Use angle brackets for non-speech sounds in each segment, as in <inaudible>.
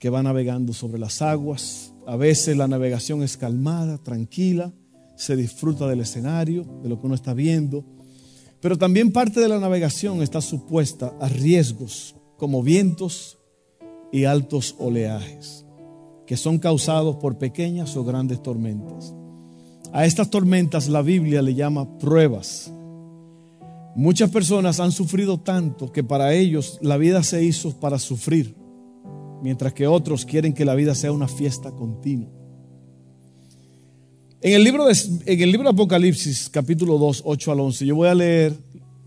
que va navegando sobre las aguas. A veces la navegación es calmada, tranquila, se disfruta del escenario, de lo que uno está viendo. Pero también parte de la navegación está supuesta a riesgos como vientos y altos oleajes, que son causados por pequeñas o grandes tormentas. A estas tormentas la Biblia le llama pruebas. Muchas personas han sufrido tanto que para ellos la vida se hizo para sufrir, mientras que otros quieren que la vida sea una fiesta continua. En el libro de, en el libro Apocalipsis, capítulo 2, 8 al 11, yo voy a leer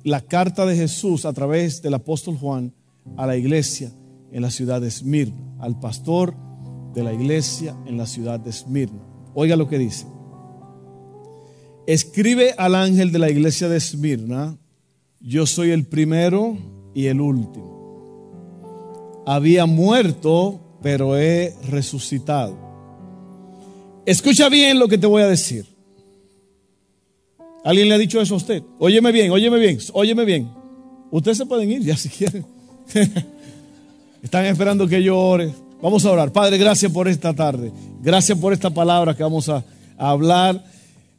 la carta de Jesús a través del apóstol Juan a la iglesia en la ciudad de Esmirna, al pastor de la iglesia en la ciudad de Esmirna. Oiga lo que dice. Escribe al ángel de la iglesia de Esmirna, yo soy el primero y el último. Había muerto, pero he resucitado. Escucha bien lo que te voy a decir. ¿Alguien le ha dicho eso a usted? Óyeme bien, óyeme bien, óyeme bien. Ustedes se pueden ir ya si quieren. <laughs> Están esperando que yo ore. Vamos a orar. Padre, gracias por esta tarde. Gracias por esta palabra que vamos a, hablar.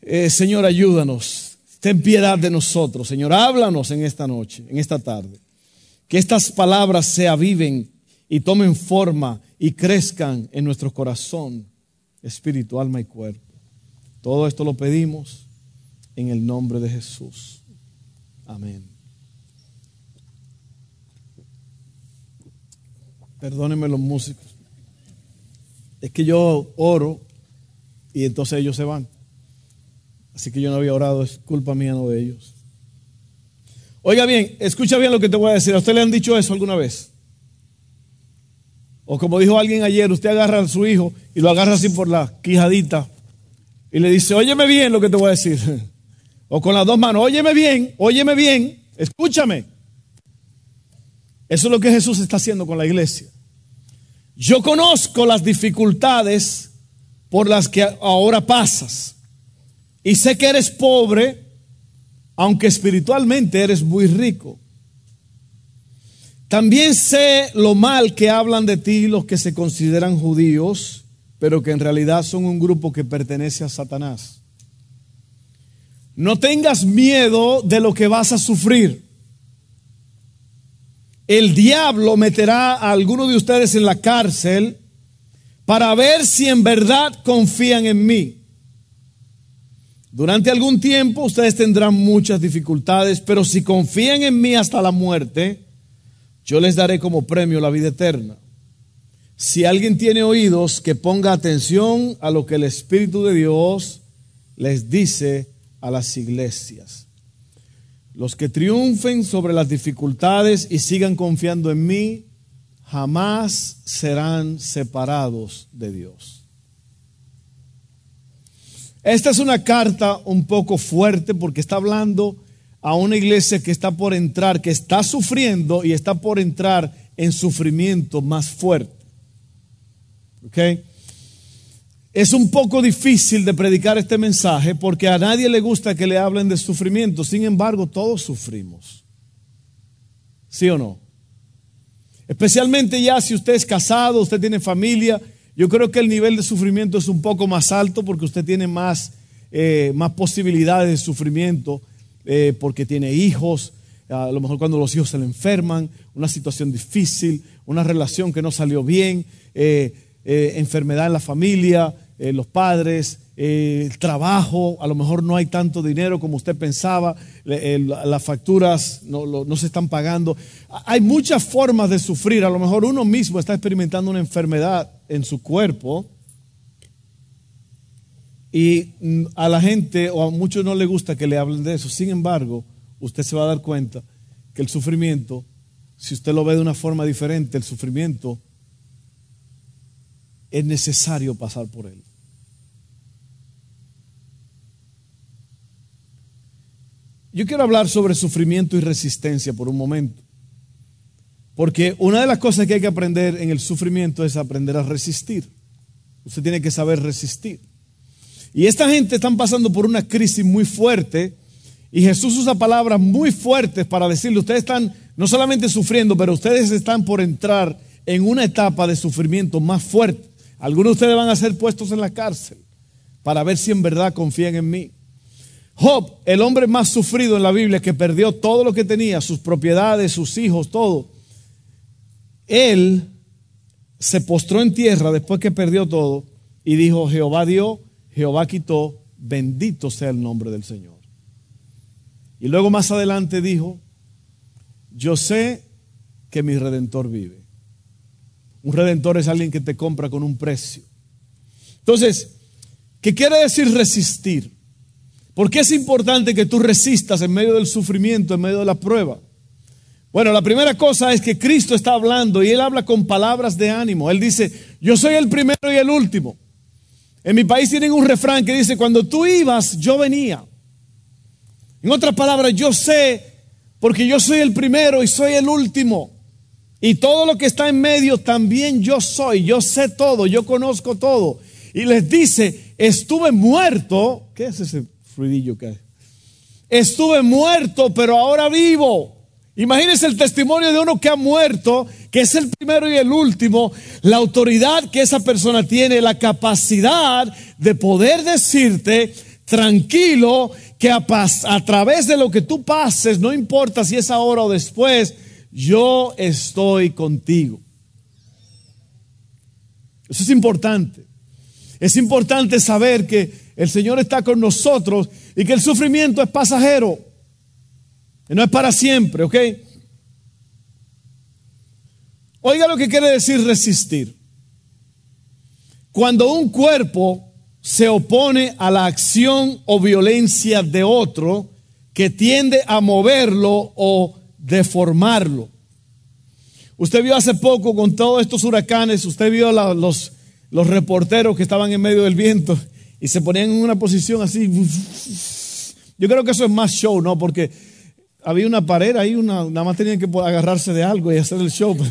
Eh, Señor, ayúdanos. Ten piedad de nosotros. Señor, háblanos en esta noche, en esta tarde. Que estas palabras se aviven y tomen forma y crezcan en nuestro corazón espíritu, alma y cuerpo. Todo esto lo pedimos en el nombre de Jesús. Amén. Perdónenme los músicos. Es que yo oro y entonces ellos se van. Así que yo no había orado, es culpa mía, no de ellos. Oiga bien, escucha bien lo que te voy a decir. ¿A usted le han dicho eso alguna vez? O como dijo alguien ayer, usted agarra a su hijo y lo agarra así por la quijadita y le dice, óyeme bien lo que te voy a decir. <laughs> O con las dos manos, óyeme bien, óyeme bien, escúchame. Eso es lo que Jesús está haciendo con la iglesia. Yo conozco las dificultades por las que ahora pasas. Y sé que eres pobre, aunque espiritualmente eres muy rico. También sé lo mal que hablan de ti los que se consideran judíos, pero que en realidad son un grupo que pertenece a Satanás. No tengas miedo de lo que vas a sufrir. El diablo meterá a alguno de ustedes en la cárcel para ver si en verdad confían en mí. Durante algún tiempo ustedes tendrán muchas dificultades, pero si confían en mí hasta la muerte, yo les daré como premio la vida eterna. Si alguien tiene oídos, que ponga atención a lo que el Espíritu de Dios les dice a las iglesias. Los que triunfen sobre las dificultades y sigan confiando en mí, jamás serán separados de Dios. Esta es una carta un poco fuerte porque está hablando a una iglesia que está por entrar, que está sufriendo y está por entrar en sufrimiento más fuerte. ¿Ok? Es un poco difícil de predicar este mensaje porque a nadie le gusta que le hablen de sufrimiento. Sin embargo, todos sufrimos. ¿Sí o no? Especialmente ya si usted es casado, usted tiene familia, yo creo que el nivel de sufrimiento es un poco más alto porque usted tiene más, eh, más posibilidades de sufrimiento eh, porque tiene hijos, a lo mejor cuando los hijos se le enferman, una situación difícil, una relación que no salió bien, eh, eh, enfermedad en la familia, los padres, el trabajo, a lo mejor no hay tanto dinero como usted pensaba, las facturas no, no se están pagando. Hay muchas formas de sufrir, a lo mejor uno mismo está experimentando una enfermedad en su cuerpo y mm, a la gente o a muchos no le gusta que le hablen de eso. Sin embargo, usted se va a dar cuenta que el sufrimiento, si usted lo ve de una forma diferente, el sufrimiento es necesario pasar por él. Yo quiero hablar sobre sufrimiento y resistencia por un momento. Porque una de las cosas que hay que aprender en el sufrimiento es aprender a resistir. Usted tiene que saber resistir. Y esta gente están pasando por una crisis muy fuerte y Jesús usa palabras muy fuertes para decirle, ustedes están no solamente sufriendo, pero ustedes están por entrar en una etapa de sufrimiento más fuerte. Algunos de ustedes van a ser puestos en la cárcel para ver si en verdad confían en mí. Job, el hombre más sufrido en la Biblia, que perdió todo lo que tenía, sus propiedades, sus hijos, todo, él se postró en tierra después que perdió todo y dijo, Jehová dio, Jehová quitó, bendito sea el nombre del Señor. Y luego más adelante dijo, yo sé que mi redentor vive. Un redentor es alguien que te compra con un precio. Entonces, ¿qué quiere decir resistir? ¿Por qué es importante que tú resistas en medio del sufrimiento, en medio de la prueba? Bueno, la primera cosa es que Cristo está hablando y Él habla con palabras de ánimo. Él dice, yo soy el primero y el último. En mi país tienen un refrán que dice, cuando tú ibas, yo venía. En otras palabras, yo sé, porque yo soy el primero y soy el último. Y todo lo que está en medio también yo soy. Yo sé todo, yo conozco todo. Y les dice, estuve muerto. ¿Qué es ese ruidillo que hay? Estuve muerto, pero ahora vivo. Imagínense el testimonio de uno que ha muerto, que es el primero y el último, la autoridad que esa persona tiene, la capacidad de poder decirte tranquilo que a, a, través de lo que tú pases, no importa si es ahora o después, yo estoy contigo. Eso es importante. Es importante saber que el Señor está con nosotros y que el sufrimiento es pasajero. No es para siempre, ¿ok? Oiga lo que quiere decir resistir. Cuando un cuerpo se opone a la acción o violencia de otro que tiende a moverlo o deformarlo. Usted vio hace poco con todos estos huracanes, usted vio los, los reporteros que estaban en medio del viento y se ponían en una posición así. Yo creo que eso es más show, ¿no? Porque había una pared ahí, una, nada más tenían que agarrarse de algo y hacer el show. <laughs>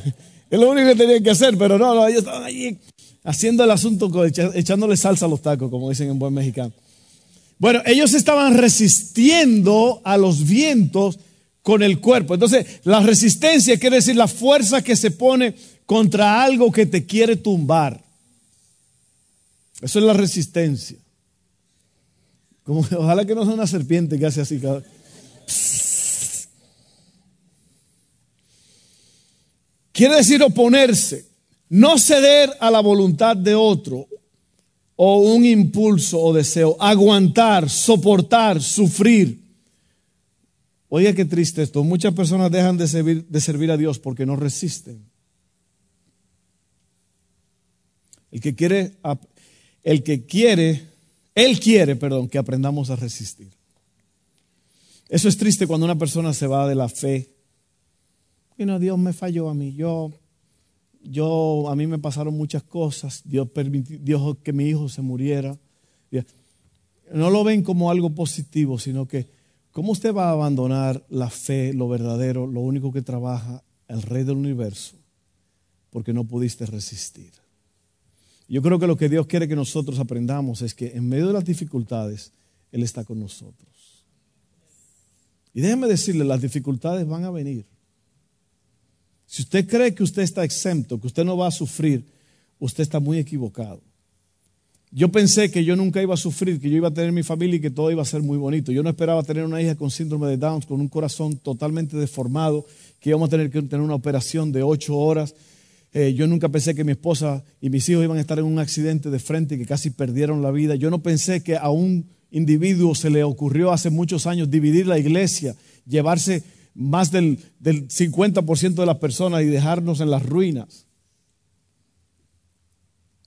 Es lo único que tenían que hacer, pero no, ellos estaban allí haciendo el asunto, echándole salsa a los tacos, como dicen en buen mexicano. Bueno, ellos estaban resistiendo a los vientos con el cuerpo. Entonces, la resistencia quiere decir la fuerza que se pone contra algo que te quiere tumbar. Eso es la resistencia. Como, <laughs> ojalá que no sea una serpiente que hace así. Cada... Quiere decir oponerse, no ceder a la voluntad de otro o un impulso o deseo, aguantar, soportar, sufrir. Oye, qué triste esto. Muchas personas dejan de servir, de servir a Dios porque no resisten. El que quiere, el que quiere, Él quiere, perdón, que aprendamos a resistir. Eso es triste cuando una persona se va de la fe y no, Dios me falló a mí. Yo, yo, a mí me pasaron muchas cosas. Dios permitió que mi hijo se muriera. No lo ven como algo positivo, sino que, ¿cómo usted va a abandonar la fe, lo verdadero, lo único que trabaja el Rey del universo? Porque no pudiste resistir. Yo creo que lo que Dios quiere que nosotros aprendamos es que en medio de las dificultades, Él está con nosotros. Y déjeme decirle, las dificultades van a venir. Si usted cree que usted está exento, que usted no va a sufrir, usted está muy equivocado. Yo pensé que yo nunca iba a sufrir, que yo iba a tener mi familia y que todo iba a ser muy bonito. Yo no esperaba tener una hija con síndrome de Down, con un corazón totalmente deformado, que íbamos a tener que tener una operación de ocho horas. Eh, yo nunca pensé que mi esposa y mis hijos iban a estar en un accidente de frente y que casi perdieron la vida. Yo no pensé que a un individuo se le ocurrió hace muchos años dividir la iglesia, llevarse más del, 50% de las personas y dejarnos en las ruinas.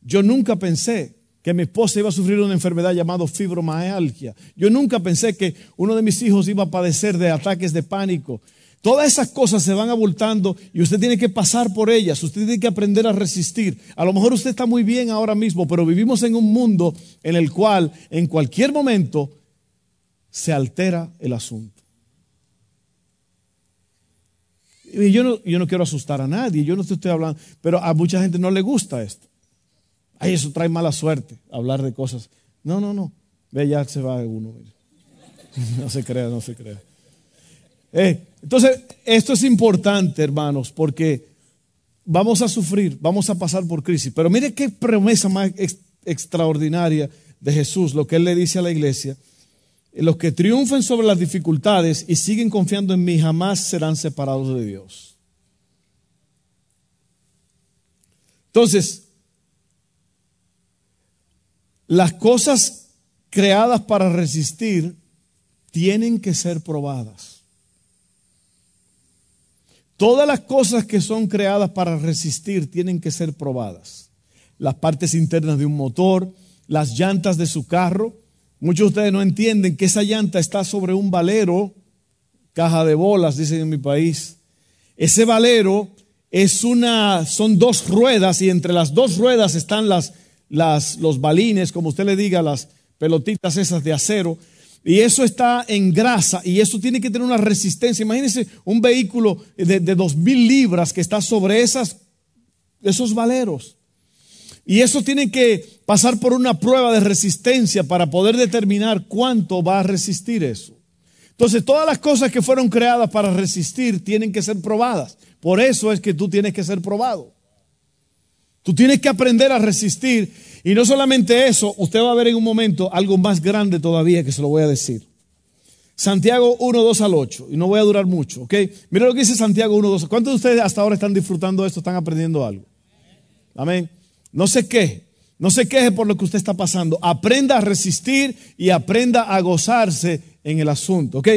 Yo nunca pensé que mi esposa iba a sufrir una enfermedad llamada fibromialgia. Yo nunca pensé que uno de mis hijos iba a padecer de ataques de pánico. Todas esas cosas se van abultando y usted tiene que pasar por ellas, usted tiene que aprender a resistir. A lo mejor usted está muy bien ahora mismo, pero vivimos en un mundo en el cual en cualquier momento se altera el asunto. Yo no, yo no quiero asustar a nadie, yo no estoy hablando, pero a mucha gente no le gusta esto. Ay, eso trae mala suerte, hablar de cosas. No, no, no. Ve, ya se va uno. <laughs> No se crea, no se crea. Eh, entonces, esto es importante, hermanos, porque vamos a sufrir, vamos a pasar por crisis. Pero mire qué promesa más extraordinaria de Jesús, lo que Él le dice a la iglesia. Los que triunfen sobre las dificultades y siguen confiando en mí jamás serán separados de Dios. Entonces, las cosas creadas para resistir tienen que ser probadas. Todas las cosas que son creadas para resistir tienen que ser probadas. Las partes internas de un motor, las llantas de su carro. Muchos de ustedes no entienden que esa llanta está sobre un valero, caja de bolas, dicen en mi país. Ese valero es una, son dos ruedas y entre las dos ruedas están las, los balines, como usted le diga, las pelotitas esas de acero. Y eso está en grasa y eso tiene que tener una resistencia. Imagínense un vehículo de, dos mil libras que está sobre esas, esos valeros. Y eso tiene que pasar por una prueba de resistencia para poder determinar cuánto va a resistir eso. Entonces, todas las cosas que fueron creadas para resistir tienen que ser probadas. Por eso es que tú tienes que ser probado. Tú tienes que aprender a resistir y no solamente eso, usted va a ver en un momento algo más grande todavía que se lo voy a decir. Santiago 1, 2 al 8, y no voy a durar mucho, ¿ok? Mira lo que dice Santiago 1, 2. ¿Cuántos de ustedes hasta ahora están disfrutando esto, están aprendiendo algo? Amén. No se queje, no se queje por lo que usted está pasando. Aprenda a resistir y aprenda a gozarse en el asunto, ¿ok?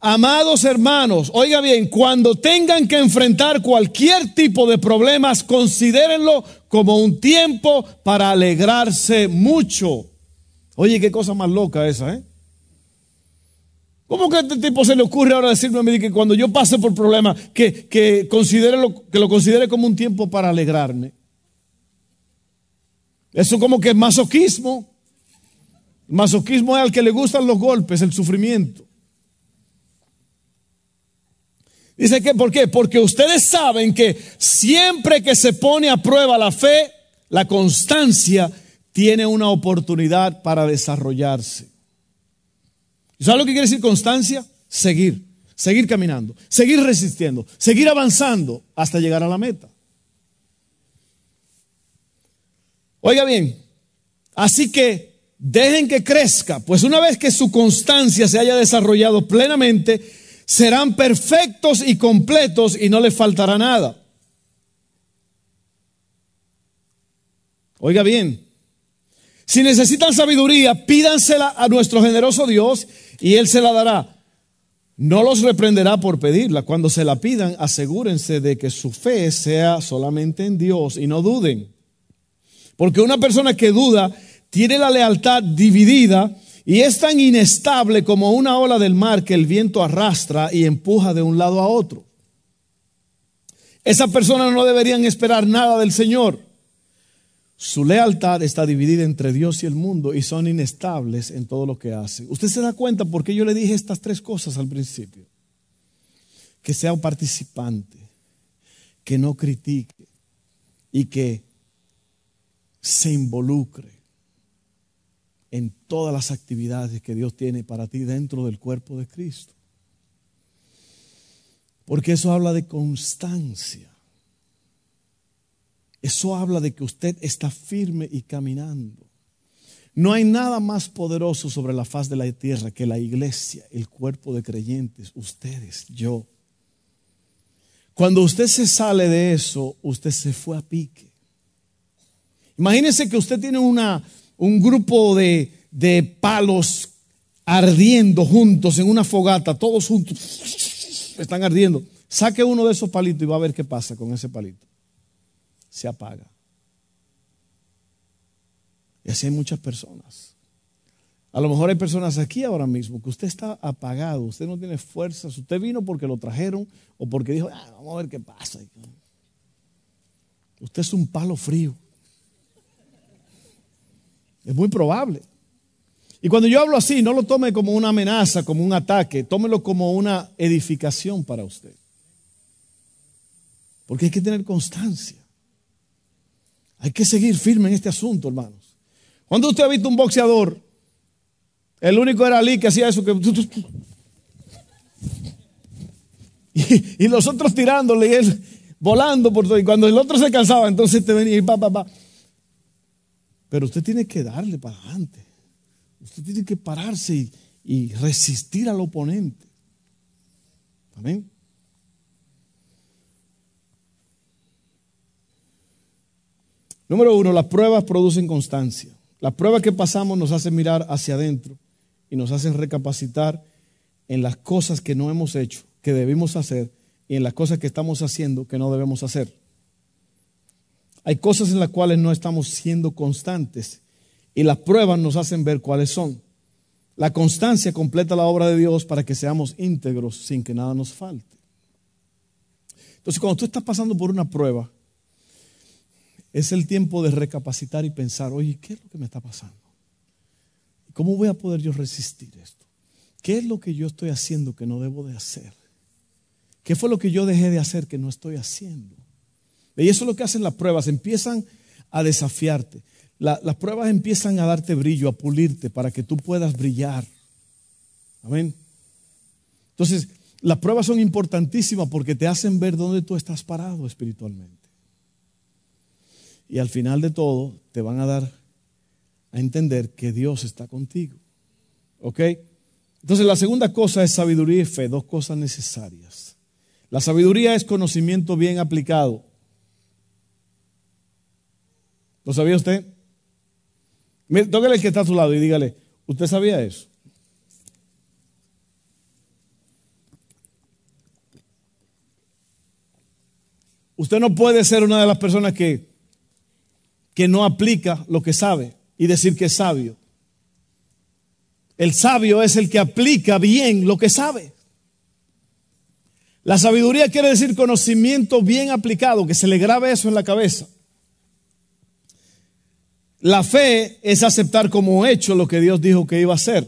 Amados hermanos, oiga bien, cuando tengan que enfrentar cualquier tipo de problemas, considérenlo como un tiempo para alegrarse mucho. Oye, qué cosa más loca esa, ¿eh? ¿Cómo que a este tipo se le ocurre ahora decirme a mí que cuando yo pase por problemas, que, que, considere lo, que lo considere como un tiempo para alegrarme? Eso como que es masoquismo. masoquismo es al que le gustan los golpes, el sufrimiento. Dice que, ¿por qué? Porque ustedes saben que siempre que se pone a prueba la fe, la constancia tiene una oportunidad para desarrollarse. ¿Sabes lo que quiere decir constancia? Seguir, seguir caminando, seguir resistiendo, seguir avanzando hasta llegar a la meta. Oiga bien, así que dejen que crezca, pues una vez que su constancia se haya desarrollado plenamente, serán perfectos y completos y no les faltará nada. Oiga bien, si necesitan sabiduría, pídansela a nuestro generoso Dios y Él se la dará. No los reprenderá por pedirla. Cuando se la pidan, asegúrense de que su fe sea solamente en Dios y no duden. Porque una persona que duda tiene la lealtad dividida y es tan inestable como una ola del mar que el viento arrastra y empuja de un lado a otro. Esa persona no deberían esperar nada del Señor. Su lealtad está dividida entre Dios y el mundo y son inestables en todo lo que hacen. Usted se da cuenta por qué yo le dije estas tres cosas al principio. Que sea un participante, que no critique y que se involucre en todas las actividades que Dios tiene para ti dentro del cuerpo de Cristo. Porque eso habla de constancia. Eso habla de que usted está firme y caminando. No hay nada más poderoso sobre la faz de la tierra que la iglesia, el cuerpo de creyentes, ustedes, yo. Cuando usted se sale de eso, usted se fue a pique. Imagínese que usted tiene una, un grupo de, de palos ardiendo juntos en una fogata, todos juntos, están ardiendo. Saque uno de esos palitos y va a ver qué pasa con ese palito. Se apaga. Y así hay muchas personas. A lo mejor hay personas aquí ahora mismo que usted está apagado, usted no tiene fuerzas, usted vino porque lo trajeron o porque dijo, ah, vamos a ver qué pasa. Usted es un palo frío. Es muy probable. Y cuando yo hablo así, no lo tome como una amenaza, como un ataque, tómelo como una edificación para usted. Porque hay que tener constancia. Hay que seguir firme en este asunto, hermanos. Cuando usted ha visto un boxeador, el único era Ali que hacía eso, que... Y, los otros tirándole y él volando por todo. Y cuando el otro se cansaba, entonces te venía y pa, pa, pa. Pero usted tiene que darle para adelante. Usted tiene que pararse y, resistir al oponente. Amén. Número uno, las pruebas producen constancia. Las pruebas que pasamos nos hacen mirar hacia adentro y nos hacen recapacitar en las cosas que no hemos hecho, que debimos hacer, y en las cosas que estamos haciendo que no debemos hacer. Hay cosas en las cuales no estamos siendo constantes y las pruebas nos hacen ver cuáles son. La constancia completa la obra de Dios para que seamos íntegros sin que nada nos falte. Entonces, cuando tú estás pasando por una prueba, es el tiempo de recapacitar y pensar, oye, ¿qué es lo que me está pasando? ¿Cómo voy a poder yo resistir esto? ¿Qué es lo que yo estoy haciendo que no debo de hacer? ¿Qué fue lo que yo dejé de hacer que no estoy haciendo? Y eso es lo que hacen las pruebas, empiezan a desafiarte las pruebas empiezan a darte brillo, a pulirte para que tú puedas brillar. Amén. Entonces, las pruebas son importantísimas porque te hacen ver dónde tú estás parado espiritualmente. Y al final de todo, te van a dar a entender que Dios está contigo. ¿Ok? Entonces, la segunda cosa es sabiduría y fe, dos cosas necesarias. La sabiduría es conocimiento bien aplicado. ¿Lo sabía usted? Tóquele el que está a su lado y dígale, ¿usted sabía eso? Usted no puede ser una de las personas que, que no aplica lo que sabe y decir que es sabio. El sabio es el que aplica bien lo que sabe. La sabiduría quiere decir conocimiento bien aplicado, que se le grabe eso en la cabeza. La fe es aceptar como hecho lo que Dios dijo que iba a hacer.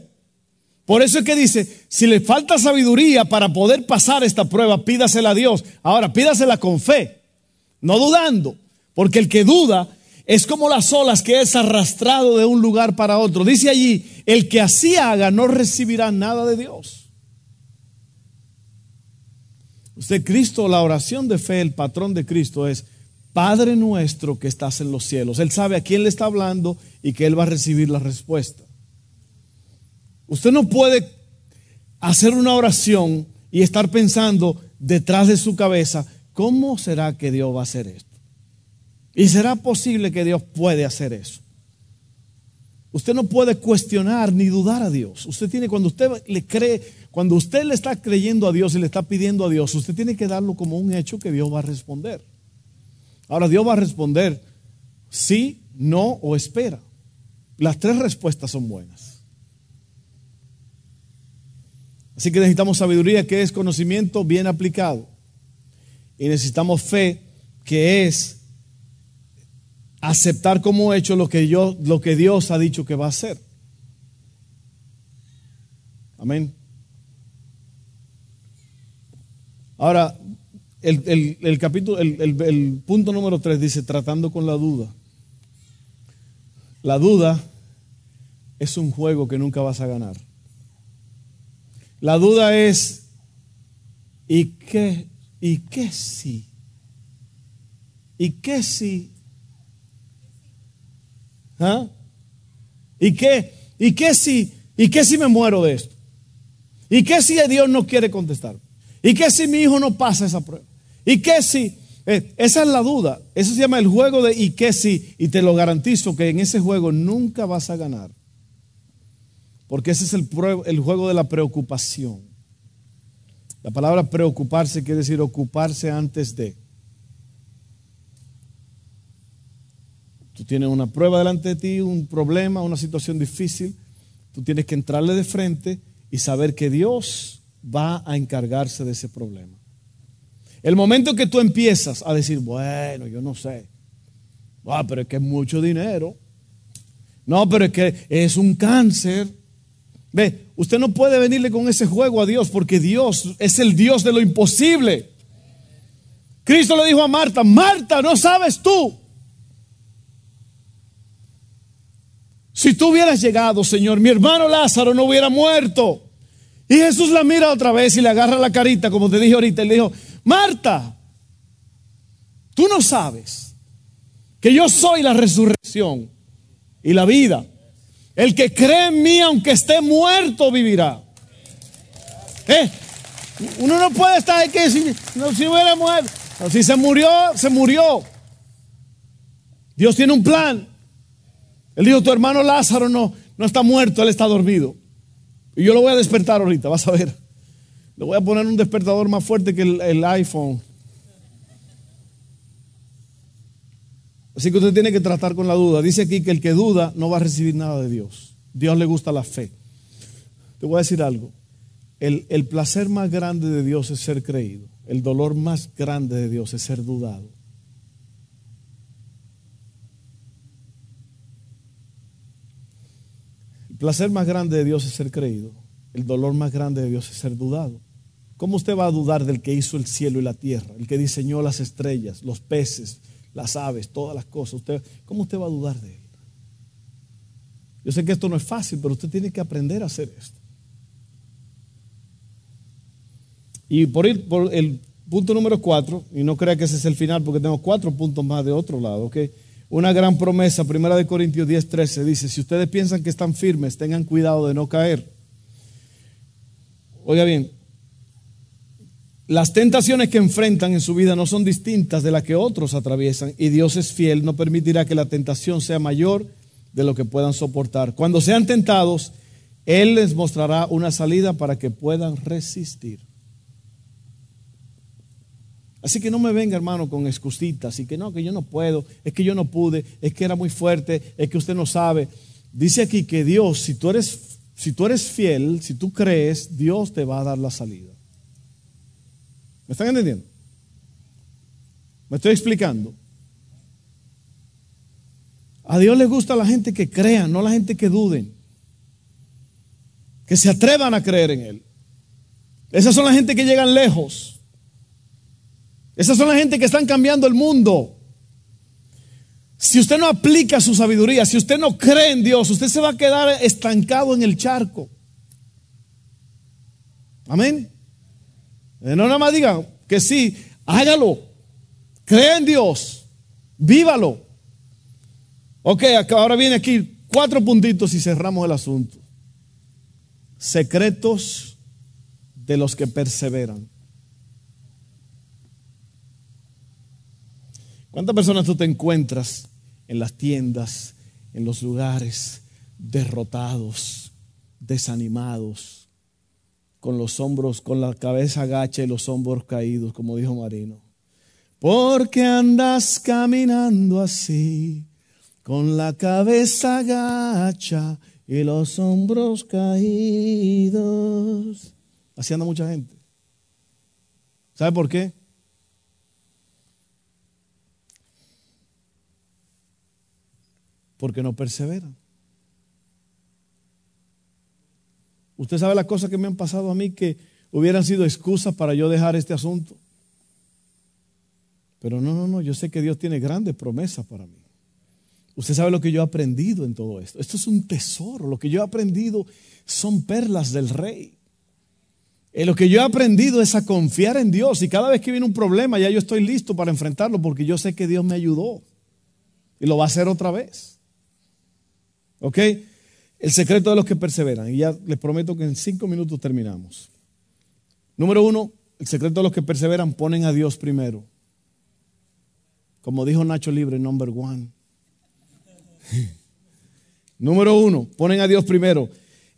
Por eso es que dice, si le falta sabiduría para poder pasar esta prueba, pídasela a Dios. Ahora, pídasela con fe, no dudando, porque el que duda es como las olas que es arrastrado de un lugar para otro. Dice allí, el que así haga no recibirá nada de Dios. Usted, Cristo, la oración de fe, el patrón de Cristo es, Padre nuestro que estás en los cielos. Él sabe a quién le está hablando y que Él va a recibir la respuesta. Usted no puede hacer una oración y estar pensando detrás de su cabeza, ¿cómo será que Dios va a hacer esto? ¿Y será posible que Dios puede hacer eso? Usted no puede cuestionar ni dudar a Dios. Usted tiene, cuando usted le cree, cuando usted le está creyendo a Dios y le está pidiendo a Dios, usted tiene que darlo como un hecho que Dios va a responder. Ahora Dios va a responder sí, no o espera. Las tres respuestas son buenas. Así que necesitamos sabiduría, que es conocimiento bien aplicado. Y necesitamos fe, que es aceptar como hecho lo que, Dios ha dicho que va a hacer. Amén. Ahora, el, capítulo, el, punto número 3 dice, tratando con la duda. La duda es un juego que nunca vas a ganar. La duda es, ¿y qué? ¿Y qué si? ¿Y qué si? ¿Ah? ¿Y qué? ¿Y qué si? ¿Y qué si me muero de esto? ¿Y qué si Dios no quiere contestar? ¿Y qué si mi hijo no pasa esa prueba? ¿Y qué si? Eh, esa es la duda. Eso se llama el juego de ¿y qué si? Y te lo garantizo que en ese juego nunca vas a ganar. Porque ese es el, el juego de la preocupación. La palabra preocuparse quiere decir ocuparse antes de. Tú tienes una prueba delante de ti, un problema, una situación difícil, Tú tienes que entrarle de frente y saber que Dios va a encargarse de ese problema. El momento que tú empiezas a decir, bueno, yo no sé, ah, pero es que es mucho dinero, no, pero es que es un cáncer. Ve, usted no puede venirle con ese juego a Dios porque Dios es el Dios de lo imposible. Cristo le dijo a Marta, Marta, no sabes tú. Si tú hubieras llegado, Señor, mi hermano Lázaro no hubiera muerto. Y Jesús la mira otra vez y le agarra la carita, como te dije ahorita, y le dijo, Marta, tú no sabes que yo soy la resurrección y la vida. El que cree en mí, aunque esté muerto, vivirá. ¿Eh? Uno no puede estar aquí si, no, si hubiera muerto. Si se murió, se murió. Dios tiene un plan. Él dijo, tu hermano Lázaro no, no está muerto, él está dormido. Y yo lo voy a despertar ahorita, vas a ver. Le voy a poner un despertador más fuerte que el, iPhone. Así que usted tiene que tratar con la duda. Dice aquí que el que duda no va a recibir nada de Dios. Dios le gusta la fe. Te voy a decir algo. El, el, placer más grande de Dios es ser creído. El dolor más grande de Dios es ser dudado. El placer más grande de Dios es ser creído. El dolor más grande de Dios es ser dudado. ¿Cómo usted va a dudar del que hizo el cielo y la tierra? El que diseñó las estrellas, los peces, las aves, todas las cosas. Usted, ¿Cómo usted va a dudar de él? Yo sé que esto no es fácil, pero usted tiene que aprender a hacer esto. Y por ir por el punto número cuatro, y no crea que ese es el final, porque tengo cuatro puntos más de otro lado, ¿ok? Una gran promesa, primera de Corintios 10, 13, dice, si ustedes piensan que están firmes, tengan cuidado de no caer. Oiga bien, las tentaciones que enfrentan en su vida no son distintas de las que otros atraviesan y Dios es fiel, no permitirá que la tentación sea mayor de lo que puedan soportar. Cuando sean tentados, Él les mostrará una salida para que puedan resistir. Así que no me venga, hermano, con excusitas y que no, que yo no puedo, es que yo no pude, es que era muy fuerte, es que usted no sabe. Dice aquí que Dios, si tú eres, si tú eres fiel, si tú crees, Dios te va a dar la salida. ¿Me están entendiendo? ¿Me estoy explicando? A Dios le gusta la gente que crean, no la gente que duden. Que se atrevan a creer en Él. Esas son la gente que llegan lejos. Esas son la gente que están cambiando el mundo. Si usted no aplica su sabiduría, si usted no cree en Dios, usted se va a quedar estancado en el charco. Amén. Eh, no nada más diga que sí, hágalo. Crea en Dios. Vívalo. Ok, ahora viene aquí cuatro puntitos y cerramos el asunto. Secretos de los que perseveran. ¿Cuántas personas tú te encuentras en las tiendas, en los lugares, derrotados, desanimados, con los hombros, con la cabeza agacha y los hombros caídos, como dijo Marino? Porque andas caminando así, con la cabeza agacha y los hombros caídos. Así anda mucha gente. ¿Sabe por qué? porque no perseveran. Usted sabe las cosas que me han pasado a mí que hubieran sido excusas para yo dejar este asunto. Pero no, no, no, yo sé que Dios tiene grandes promesas para mí. Usted sabe lo que yo he aprendido en todo esto. Esto es un tesoro. Lo que yo he aprendido son perlas del rey. En lo que yo he aprendido es a confiar en Dios. Y cada vez que viene un problema, ya yo estoy listo para enfrentarlo porque yo sé que Dios me ayudó. Y lo va a hacer otra vez. ¿Ok? El secreto de los que perseveran. Y ya les prometo que en cinco minutos terminamos. Número uno, el secreto de los que perseveran ponen a Dios primero. Como dijo Nacho Libre, number one. <laughs> Número uno, ponen a Dios primero.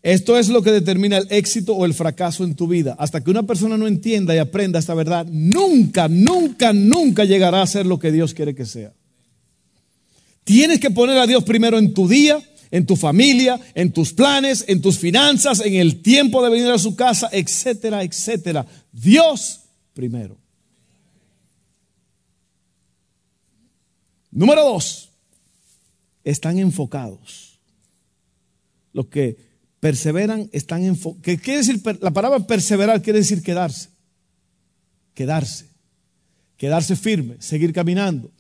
Esto es lo que determina el éxito o el fracaso en tu vida. Hasta que una persona no entienda y aprenda esta verdad, nunca, nunca, nunca llegará a ser lo que Dios quiere que sea. Tienes que poner a Dios primero en tu día, en tu familia, en tus planes, en tus finanzas, en el tiempo de venir a su casa, etcétera, etcétera. Dios primero. Número dos, están enfocados. Los que perseveran están enfocados. ¿Qué quiere decir? La palabra perseverar quiere decir quedarse. Quedarse. Quedarse firme, seguir caminando.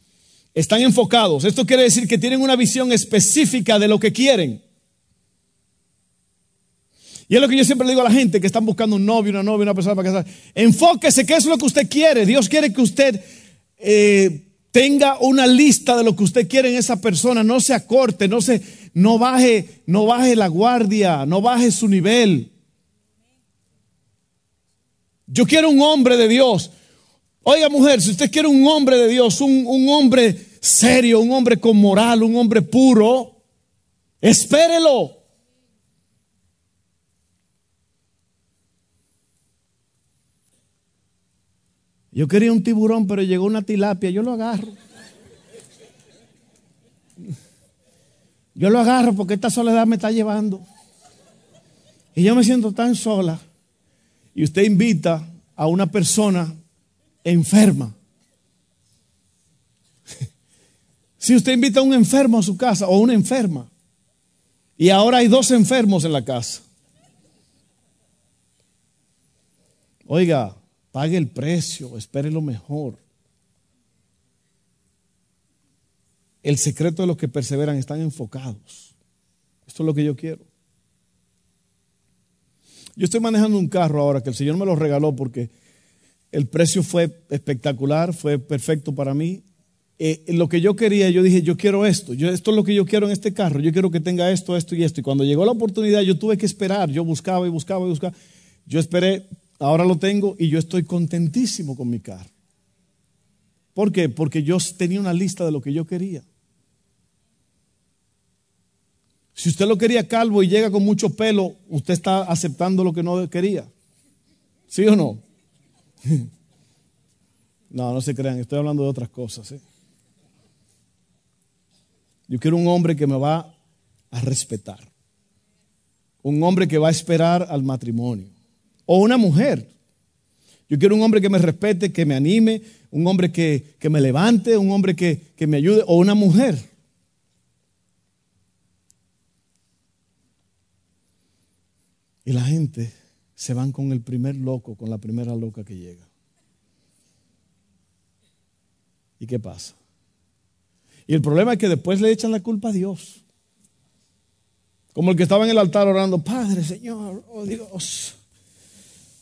Están enfocados. Esto quiere decir que tienen una visión específica de lo que quieren. Y es lo que yo siempre le digo a la gente que están buscando un novio, una novia, una persona para casar. Enfóquese, ¿qué es lo que usted quiere? Dios quiere que usted eh, tenga una lista de lo que usted quiere en esa persona. No se acorte, no, se, no, baje, no baje la guardia, no baje su nivel. Yo quiero un hombre de Dios. Oiga, mujer, si usted quiere un hombre de Dios, un, un hombre serio, un hombre con moral, un hombre puro, espérelo. Yo quería un tiburón, pero llegó una tilapia, yo lo agarro. Yo lo agarro porque esta soledad me está llevando. Y yo me siento tan sola. Y usted invita a una persona enferma. Si usted invita a un enfermo a su casa o una enferma, y ahora hay dos enfermos en la casa, oiga, pague el precio, espere lo mejor. El secreto de los que perseveran están enfocados. Esto es lo que yo quiero. Yo estoy manejando un carro ahora que el Señor me lo regaló porque el precio fue espectacular, fue perfecto para mí. Eh, lo que yo quería, yo dije, yo quiero esto, yo, esto es lo que yo quiero en este carro, yo quiero que tenga esto, esto y esto. Y cuando llegó la oportunidad, yo tuve que esperar, yo buscaba y buscaba y buscaba. Yo esperé, ahora lo tengo y yo estoy contentísimo con mi carro. ¿Por qué? Porque yo tenía una lista de lo que yo quería. Si usted lo quería calvo y llega con mucho pelo, usted está aceptando lo que no quería. ¿Sí o no? <laughs> No, no se crean, estoy hablando de otras cosas. ¿eh? Yo quiero un hombre que me va a respetar. Un hombre que va a esperar al matrimonio. O una mujer. Yo quiero un hombre que me respete, que me anime, un hombre que, me levante, un hombre que, que me ayude, o una mujer. Y la gente se van con el primer loco, con la primera loca que llega. ¿Y qué pasa? Y el problema es que después le echan la culpa a Dios. Como el que estaba en el altar orando, Padre, Señor, oh Dios,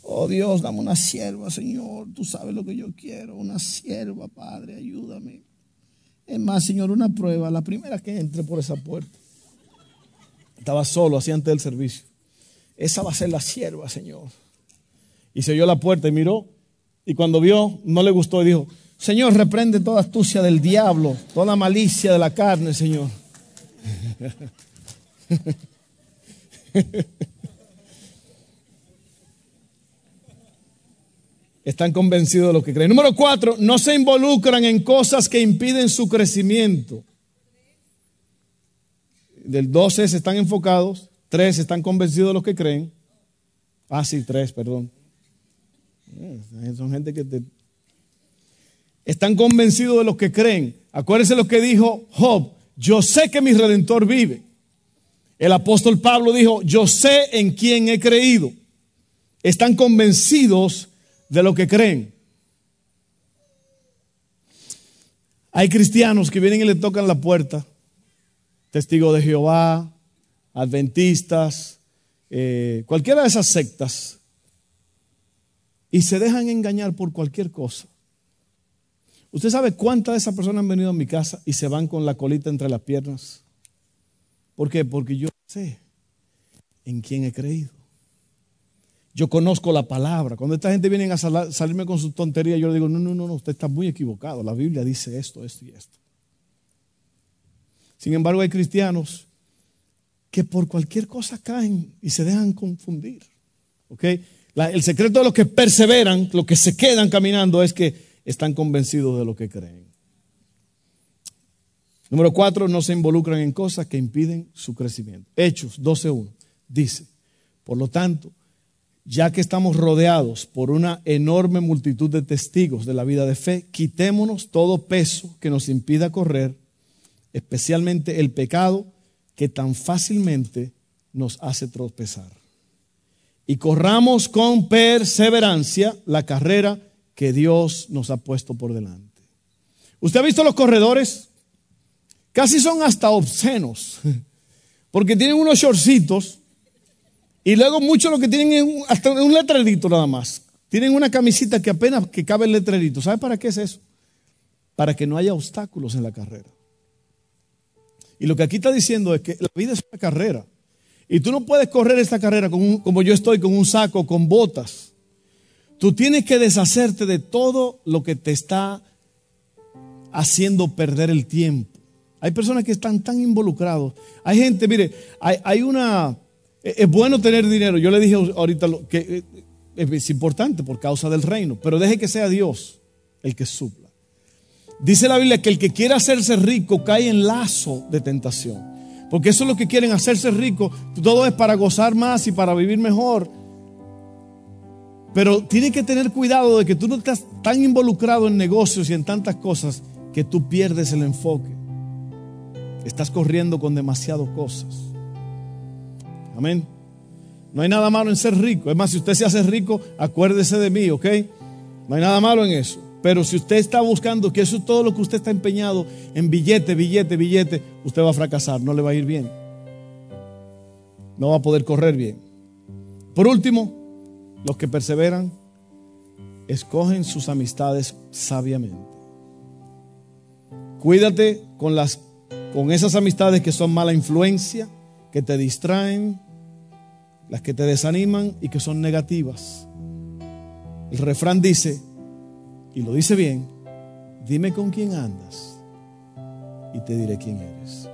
oh Dios, dame una sierva, Señor, tú sabes lo que yo quiero, una sierva, Padre, ayúdame. Es más, Señor, una prueba, la primera que entre por esa puerta. Estaba solo, así antes del servicio. Esa va a ser la sierva, Señor. Y se oyó la puerta y miró. Y cuando vio, no le gustó y dijo, Señor, reprende toda astucia del diablo, toda malicia de la carne, Señor. <laughs> Están convencidos de lo que creen. Número cuatro, no se involucran en cosas que impiden su crecimiento. Del 12 se están enfocados. Tres están convencidos de lo que creen. Ah, sí, tres, perdón. Eh, son gente que. Están convencidos de lo que creen. Acuérdense lo que dijo Job. Yo sé que mi redentor vive. El apóstol Pablo dijo, yo sé en quién he creído. Están convencidos de lo que creen. Hay cristianos que vienen y le tocan la puerta. Testigo de Jehová, adventistas, eh, cualquiera de esas sectas, y se dejan engañar por cualquier cosa. ¿Usted sabe cuántas de esas personas han venido a mi casa y se van con la colita entre las piernas? ¿Por qué? Porque yo sé en quién he creído. Yo conozco la palabra. Cuando esta gente viene a salirme con su tontería, yo le digo, no, no, no, usted está muy equivocado. La Biblia dice esto, esto y esto. Sin embargo, hay cristianos que por cualquier cosa caen y se dejan confundir. el secreto de los que perseveran, los que se quedan caminando, es que están convencidos de lo que creen. Número cuatro, no se involucran en cosas que impiden su crecimiento. Hechos 12.1 dice, por lo tanto, ya que estamos rodeados por una enorme multitud de testigos de la vida de fe, quitémonos todo peso que nos impida correr, especialmente el pecado que tan fácilmente nos hace tropezar. Y corramos con perseverancia la carrera que Dios nos ha puesto por delante. ¿Usted ha visto los corredores? Casi son hasta obscenos, <laughs> porque tienen unos shortcitos y luego muchos lo que tienen es hasta un letrerito nada más. Tienen una camisita que apenas que cabe el letrerito. ¿Sabe para qué es eso? Para que no haya obstáculos en la carrera. Y lo que aquí está diciendo es que la vida es una carrera. Y tú no puedes correr esta carrera como yo estoy, con un saco, con botas. Tú tienes que deshacerte de todo lo que te está haciendo perder el tiempo. Hay personas que están tan involucrados. Hay gente, mire, hay una, es bueno tener dinero. Yo le dije ahorita que eh, es importante por causa del reino, pero deje que sea Dios el que supla. Dice la Biblia que el que quiere hacerse rico cae en lazo de tentación. Porque eso es lo que quieren, hacerse rico. Todo es para gozar más y para vivir mejor. Pero tiene que tener cuidado de que tú no estás tan involucrado en negocios y en tantas cosas que tú pierdes el enfoque. Estás corriendo con demasiadas cosas. Amén. No hay nada malo en ser rico. Es más, si usted se hace rico, acuérdese de mí, ¿ok? No hay nada malo en eso. Pero si usted está buscando que eso es todo lo que usted está empeñado en billete, billete, billete, usted va a fracasar, no le va a ir bien. No va a poder correr bien. Por último, los que perseveran escogen sus amistades sabiamente. Cuídate con las con esas amistades que son mala influencia que te distraen, las que te desaniman y que son negativas. El refrán dice, y lo dice bien, dime con quién andas y te diré quién eres.